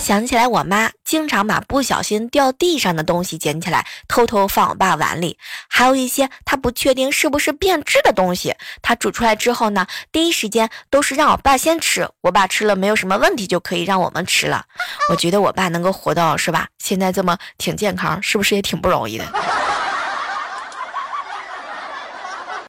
想起来我妈经常把不小心掉地上的东西捡起来偷偷放我爸碗里还有一些她不确定是不是变质的东西她煮出来之后呢第一时间都是让我爸先吃我爸吃了没有什么问题就可以让我们吃了。我觉得我爸能够活到是吧现在这么挺健康是不是也挺不容易的？